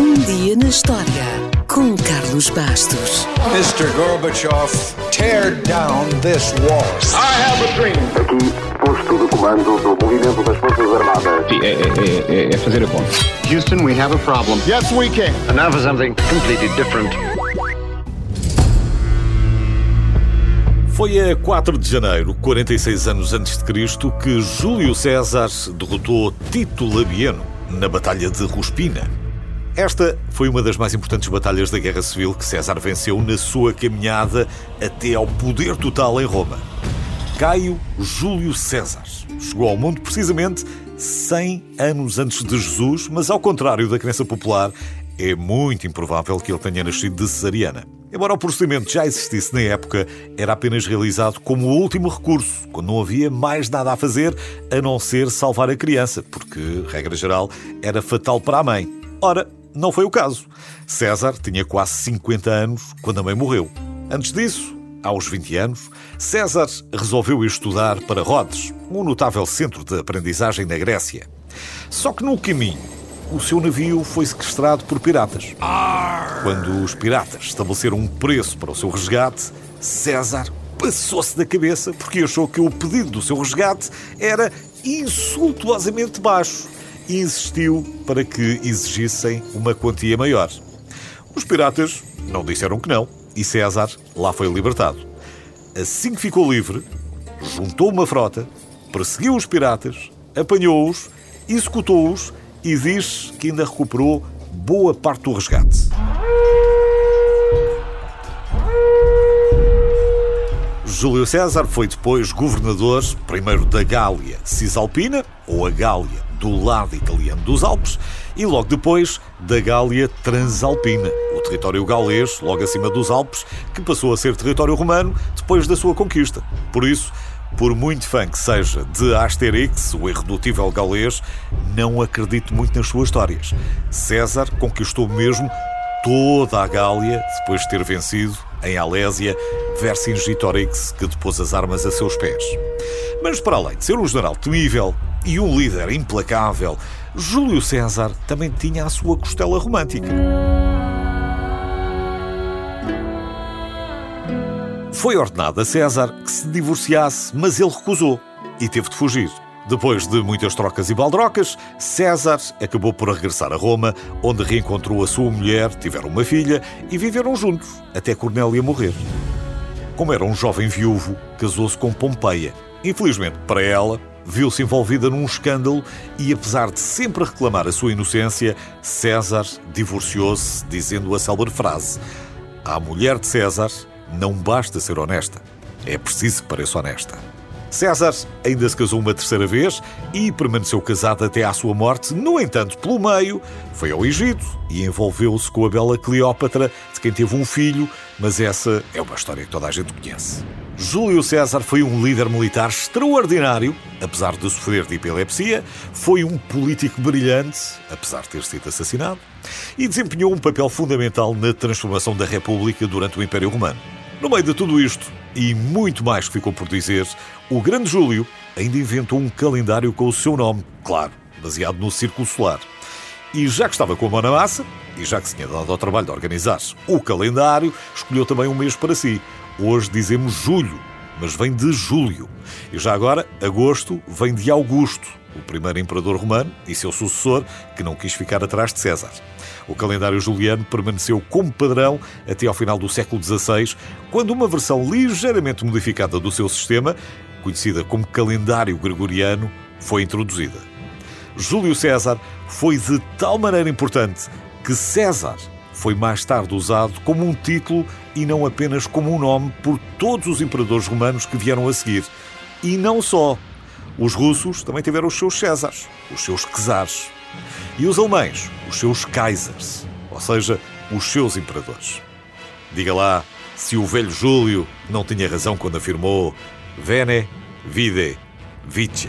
Um dia na história com Carlos Bastos. Mr. Gorbachev, tear down this wall. I have a dream. Aqui, posto de comando do movimento das Forças Armadas. Sim, é, é, é, é fazer a conta. Houston, we have a problem. Yes, we can. And now for something completely different. Foi a 4 de janeiro, 46 anos antes de Cristo, que Júlio César derrotou Tito Labieno na Batalha de Ruspina. Esta foi uma das mais importantes batalhas da Guerra Civil que César venceu na sua caminhada até ao poder total em Roma. Caio Júlio César chegou ao mundo precisamente 100 anos antes de Jesus, mas ao contrário da crença popular, é muito improvável que ele tenha nascido de cesariana. Embora o procedimento já existisse na época, era apenas realizado como último recurso, quando não havia mais nada a fazer a não ser salvar a criança, porque, regra geral, era fatal para a mãe. Ora, não foi o caso. César tinha quase 50 anos quando a mãe morreu. Antes disso, aos 20 anos, César resolveu estudar para Rhodes, um notável centro de aprendizagem na Grécia. Só que no caminho, o seu navio foi sequestrado por piratas. Quando os piratas estabeleceram um preço para o seu resgate, César passou-se da cabeça porque achou que o pedido do seu resgate era insultuosamente baixo insistiu para que exigissem uma quantia maior. Os piratas não disseram que não e César lá foi libertado. Assim que ficou livre, juntou uma frota, perseguiu os piratas, apanhou-os, executou-os e diz que ainda recuperou boa parte do resgate. Júlio César foi depois governador, primeiro da Gália Cisalpina, ou a Gália do lado italiano dos Alpes, e logo depois da Gália Transalpina, o território galês, logo acima dos Alpes, que passou a ser território romano depois da sua conquista. Por isso, por muito fã que seja de Asterix, o irredutível galês, não acredito muito nas suas histórias. César conquistou mesmo toda a Gália depois de ter vencido em Alésia Vercingetorix, que depôs as armas a seus pés. Mas para além de ser um general temível e um líder implacável, Júlio César também tinha a sua costela romântica. Foi ordenado a César que se divorciasse, mas ele recusou e teve de fugir. Depois de muitas trocas e baldrocas, César acabou por regressar a Roma, onde reencontrou a sua mulher, tiveram uma filha e viveram juntos até Cornélia morrer. Como era um jovem viúvo, casou-se com Pompeia. Infelizmente para ela, viu-se envolvida num escândalo e, apesar de sempre reclamar a sua inocência, César divorciou-se, dizendo a célebre frase: À mulher de César não basta ser honesta, é preciso que pareça honesta. César ainda se casou uma terceira vez e permaneceu casado até à sua morte. No entanto, pelo meio, foi ao Egito e envolveu-se com a bela Cleópatra, de quem teve um filho, mas essa é uma história que toda a gente conhece. Júlio César foi um líder militar extraordinário, apesar de sofrer de epilepsia, foi um político brilhante, apesar de ter sido assassinado, e desempenhou um papel fundamental na transformação da República durante o Império Romano. No meio de tudo isto, e muito mais que ficou por dizer, o grande Júlio ainda inventou um calendário com o seu nome, claro, baseado no Círculo Solar. E já que estava com a mão na massa, e já que se tinha dado ao trabalho de organizar o calendário, escolheu também um mês para si. Hoje dizemos julho, mas vem de Júlio. E já agora, agosto vem de Augusto, o primeiro imperador romano e seu sucessor, que não quis ficar atrás de César. O calendário juliano permaneceu como padrão até ao final do século XVI, quando uma versão ligeiramente modificada do seu sistema, conhecida como calendário gregoriano, foi introduzida. Júlio César foi de tal maneira importante que César foi mais tarde usado como um título e não apenas como um nome por todos os imperadores romanos que vieram a seguir. E não só. Os russos também tiveram os seus Césares, os seus Czares. E os alemães, os seus Kaisers, ou seja, os seus imperadores. Diga lá se o velho Júlio não tinha razão quando afirmou Vene, vide, vice.